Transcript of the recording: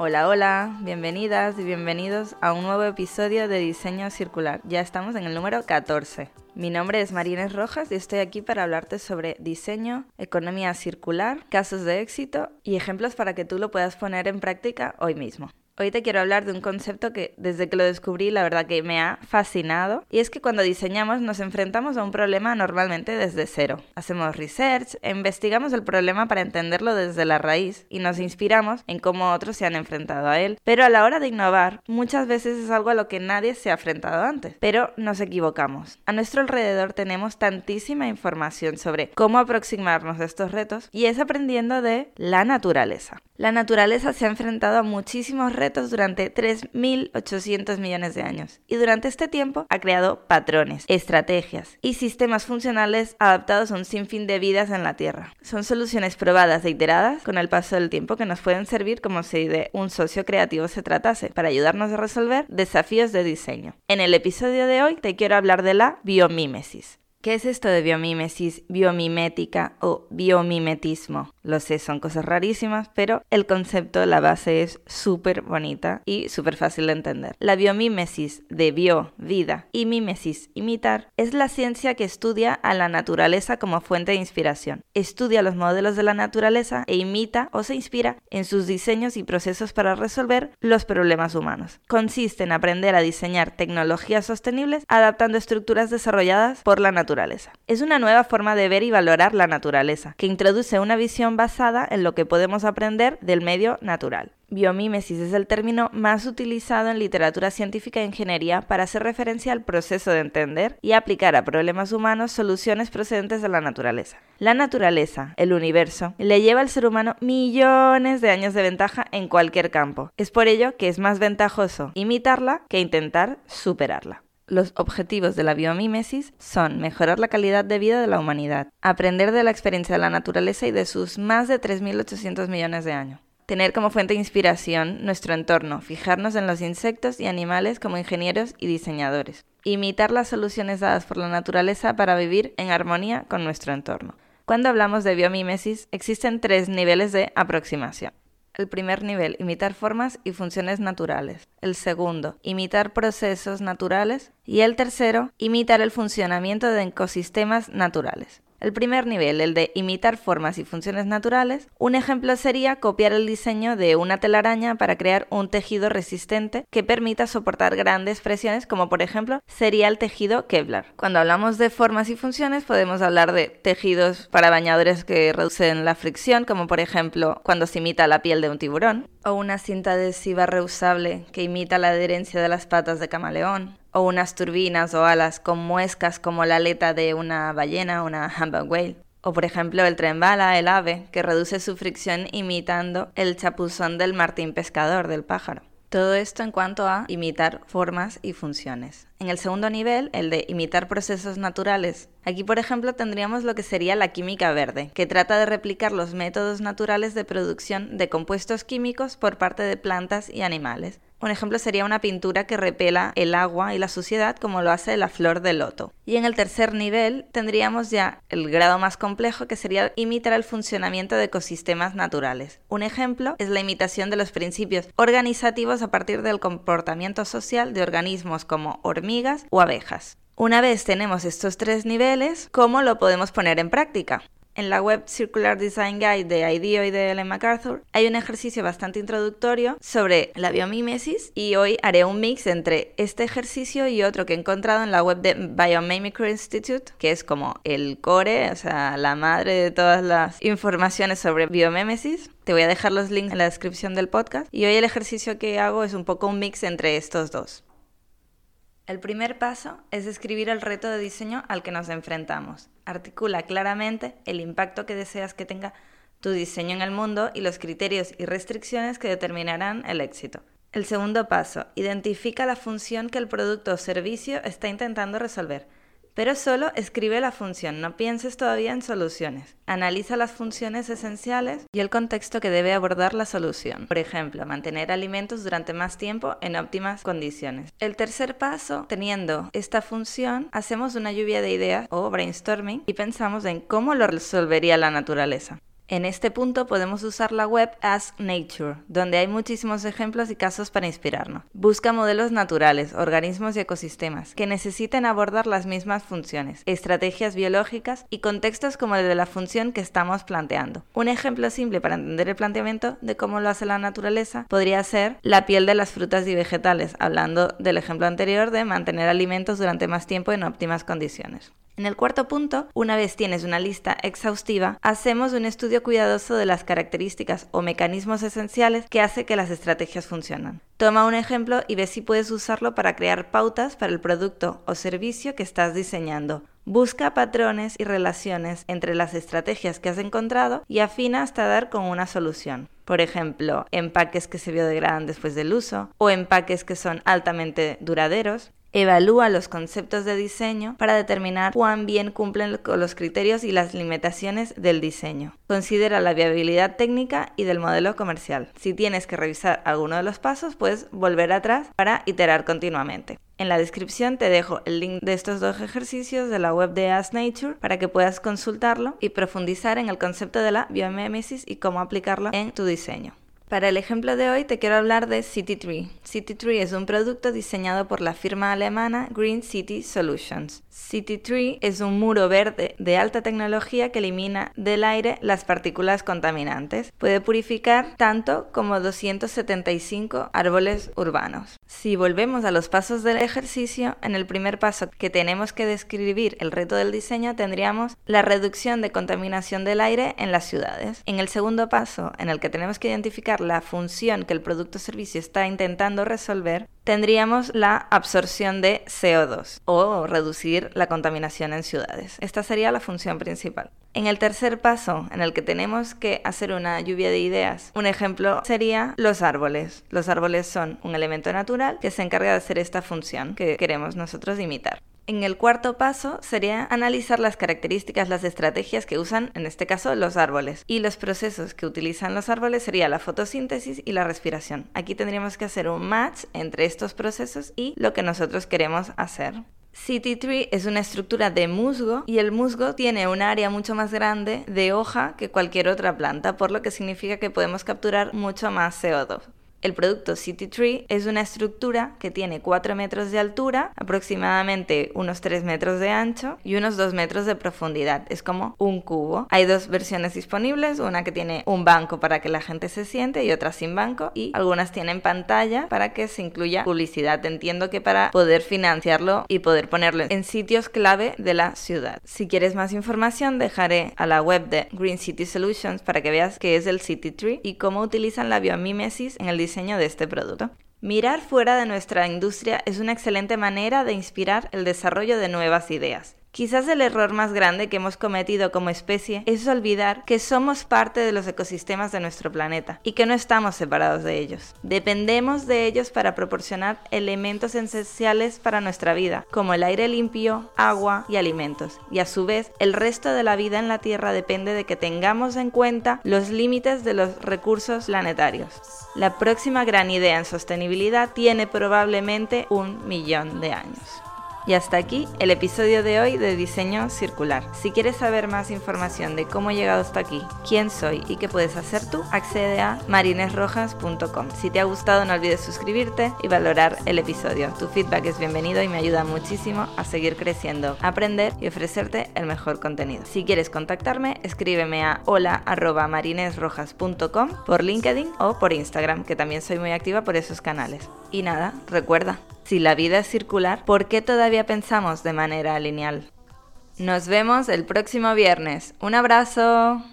Hola, hola, bienvenidas y bienvenidos a un nuevo episodio de Diseño Circular. Ya estamos en el número 14. Mi nombre es Marines Rojas y estoy aquí para hablarte sobre diseño, economía circular, casos de éxito y ejemplos para que tú lo puedas poner en práctica hoy mismo. Hoy te quiero hablar de un concepto que desde que lo descubrí la verdad que me ha fascinado y es que cuando diseñamos nos enfrentamos a un problema normalmente desde cero. Hacemos research, investigamos el problema para entenderlo desde la raíz y nos inspiramos en cómo otros se han enfrentado a él. Pero a la hora de innovar muchas veces es algo a lo que nadie se ha enfrentado antes. Pero nos equivocamos. A nuestro alrededor tenemos tantísima información sobre cómo aproximarnos a estos retos y es aprendiendo de la naturaleza. La naturaleza se ha enfrentado a muchísimos retos durante 3.800 millones de años y durante este tiempo ha creado patrones, estrategias y sistemas funcionales adaptados a un sinfín de vidas en la Tierra. Son soluciones probadas e iteradas con el paso del tiempo que nos pueden servir como si de un socio creativo se tratase para ayudarnos a resolver desafíos de diseño. En el episodio de hoy te quiero hablar de la biomímesis. ¿Qué es esto de biomímesis, biomimética o biomimetismo? Lo sé, son cosas rarísimas, pero el concepto, la base es súper bonita y súper fácil de entender. La biomímesis de bio, vida, y mímesis, imitar, es la ciencia que estudia a la naturaleza como fuente de inspiración. Estudia los modelos de la naturaleza e imita o se inspira en sus diseños y procesos para resolver los problemas humanos. Consiste en aprender a diseñar tecnologías sostenibles adaptando estructuras desarrolladas por la naturaleza. Es una nueva forma de ver y valorar la naturaleza, que introduce una visión basada en lo que podemos aprender del medio natural. Biomímesis es el término más utilizado en literatura científica e ingeniería para hacer referencia al proceso de entender y aplicar a problemas humanos soluciones procedentes de la naturaleza. La naturaleza, el universo, le lleva al ser humano millones de años de ventaja en cualquier campo. Es por ello que es más ventajoso imitarla que intentar superarla. Los objetivos de la biomímesis son mejorar la calidad de vida de la humanidad, aprender de la experiencia de la naturaleza y de sus más de 3.800 millones de años, tener como fuente de inspiración nuestro entorno, fijarnos en los insectos y animales como ingenieros y diseñadores, imitar las soluciones dadas por la naturaleza para vivir en armonía con nuestro entorno. Cuando hablamos de biomímesis, existen tres niveles de aproximación. El primer nivel, imitar formas y funciones naturales. El segundo, imitar procesos naturales. Y el tercero, imitar el funcionamiento de ecosistemas naturales. El primer nivel, el de imitar formas y funciones naturales, un ejemplo sería copiar el diseño de una telaraña para crear un tejido resistente que permita soportar grandes presiones, como por ejemplo sería el tejido Kevlar. Cuando hablamos de formas y funciones podemos hablar de tejidos para bañadores que reducen la fricción, como por ejemplo cuando se imita la piel de un tiburón, o una cinta adhesiva reusable que imita la adherencia de las patas de camaleón, o unas turbinas o alas con muescas como la aleta de una ballena una humpback whale. O por ejemplo el tren bala, el ave, que reduce su fricción imitando el chapuzón del martín pescador del pájaro. Todo esto en cuanto a imitar formas y funciones. En el segundo nivel, el de imitar procesos naturales. Aquí, por ejemplo, tendríamos lo que sería la química verde, que trata de replicar los métodos naturales de producción de compuestos químicos por parte de plantas y animales. Un ejemplo sería una pintura que repela el agua y la suciedad como lo hace la flor de loto. Y en el tercer nivel tendríamos ya el grado más complejo que sería imitar el funcionamiento de ecosistemas naturales. Un ejemplo es la imitación de los principios organizativos a partir del comportamiento social de organismos como hormigas o abejas. Una vez tenemos estos tres niveles, ¿cómo lo podemos poner en práctica? En la web Circular Design Guide de IDEO y de Ellen MacArthur hay un ejercicio bastante introductorio sobre la biomímesis y hoy haré un mix entre este ejercicio y otro que he encontrado en la web de Biomimicry Institute, que es como el core, o sea, la madre de todas las informaciones sobre biomímesis. Te voy a dejar los links en la descripción del podcast y hoy el ejercicio que hago es un poco un mix entre estos dos. El primer paso es escribir el reto de diseño al que nos enfrentamos. Articula claramente el impacto que deseas que tenga tu diseño en el mundo y los criterios y restricciones que determinarán el éxito. El segundo paso, identifica la función que el producto o servicio está intentando resolver. Pero solo escribe la función, no pienses todavía en soluciones. Analiza las funciones esenciales y el contexto que debe abordar la solución. Por ejemplo, mantener alimentos durante más tiempo en óptimas condiciones. El tercer paso, teniendo esta función, hacemos una lluvia de ideas o brainstorming y pensamos en cómo lo resolvería la naturaleza. En este punto podemos usar la web Ask Nature, donde hay muchísimos ejemplos y casos para inspirarnos. Busca modelos naturales, organismos y ecosistemas que necesiten abordar las mismas funciones, estrategias biológicas y contextos como el de la función que estamos planteando. Un ejemplo simple para entender el planteamiento de cómo lo hace la naturaleza podría ser la piel de las frutas y vegetales, hablando del ejemplo anterior de mantener alimentos durante más tiempo en óptimas condiciones. En el cuarto punto, una vez tienes una lista exhaustiva, hacemos un estudio cuidadoso de las características o mecanismos esenciales que hace que las estrategias funcionen. Toma un ejemplo y ve si puedes usarlo para crear pautas para el producto o servicio que estás diseñando. Busca patrones y relaciones entre las estrategias que has encontrado y afina hasta dar con una solución. Por ejemplo, empaques que se biodegradan después del uso o empaques que son altamente duraderos. Evalúa los conceptos de diseño para determinar cuán bien cumplen los criterios y las limitaciones del diseño. Considera la viabilidad técnica y del modelo comercial. Si tienes que revisar alguno de los pasos, puedes volver atrás para iterar continuamente. En la descripción te dejo el link de estos dos ejercicios de la web de As Nature para que puedas consultarlo y profundizar en el concepto de la biomimesis y cómo aplicarlo en tu diseño. Para el ejemplo de hoy te quiero hablar de City Tree. City Tree es un producto diseñado por la firma alemana Green City Solutions. City Tree es un muro verde de alta tecnología que elimina del aire las partículas contaminantes. Puede purificar tanto como 275 árboles urbanos. Si volvemos a los pasos del ejercicio, en el primer paso que tenemos que describir el reto del diseño tendríamos la reducción de contaminación del aire en las ciudades. En el segundo paso, en el que tenemos que identificar la función que el producto o servicio está intentando resolver, tendríamos la absorción de CO2 o reducir la contaminación en ciudades. Esta sería la función principal. En el tercer paso, en el que tenemos que hacer una lluvia de ideas, un ejemplo sería los árboles. Los árboles son un elemento natural que se encarga de hacer esta función que queremos nosotros imitar. En el cuarto paso sería analizar las características, las estrategias que usan, en este caso, los árboles. Y los procesos que utilizan los árboles sería la fotosíntesis y la respiración. Aquí tendríamos que hacer un match entre estos procesos y lo que nosotros queremos hacer. City Tree es una estructura de musgo y el musgo tiene un área mucho más grande de hoja que cualquier otra planta, por lo que significa que podemos capturar mucho más CO2. El producto City Tree es una estructura que tiene 4 metros de altura, aproximadamente unos 3 metros de ancho y unos 2 metros de profundidad. Es como un cubo. Hay dos versiones disponibles, una que tiene un banco para que la gente se siente y otra sin banco y algunas tienen pantalla para que se incluya publicidad. Entiendo que para poder financiarlo y poder ponerlo en sitios clave de la ciudad. Si quieres más información dejaré a la web de Green City Solutions para que veas qué es el City Tree y cómo utilizan la biomímesis en el de este producto. Mirar fuera de nuestra industria es una excelente manera de inspirar el desarrollo de nuevas ideas. Quizás el error más grande que hemos cometido como especie es olvidar que somos parte de los ecosistemas de nuestro planeta y que no estamos separados de ellos. Dependemos de ellos para proporcionar elementos esenciales para nuestra vida, como el aire limpio, agua y alimentos. Y a su vez, el resto de la vida en la Tierra depende de que tengamos en cuenta los límites de los recursos planetarios. La próxima gran idea en sostenibilidad tiene probablemente un millón de años. Y hasta aquí el episodio de hoy de Diseño Circular. Si quieres saber más información de cómo he llegado hasta aquí, quién soy y qué puedes hacer tú, accede a marinesrojas.com. Si te ha gustado no olvides suscribirte y valorar el episodio. Tu feedback es bienvenido y me ayuda muchísimo a seguir creciendo, aprender y ofrecerte el mejor contenido. Si quieres contactarme, escríbeme a hola@marinesrojas.com por LinkedIn o por Instagram, que también soy muy activa por esos canales. Y nada, recuerda, si la vida es circular, ¿por qué todavía pensamos de manera lineal? Nos vemos el próximo viernes. Un abrazo.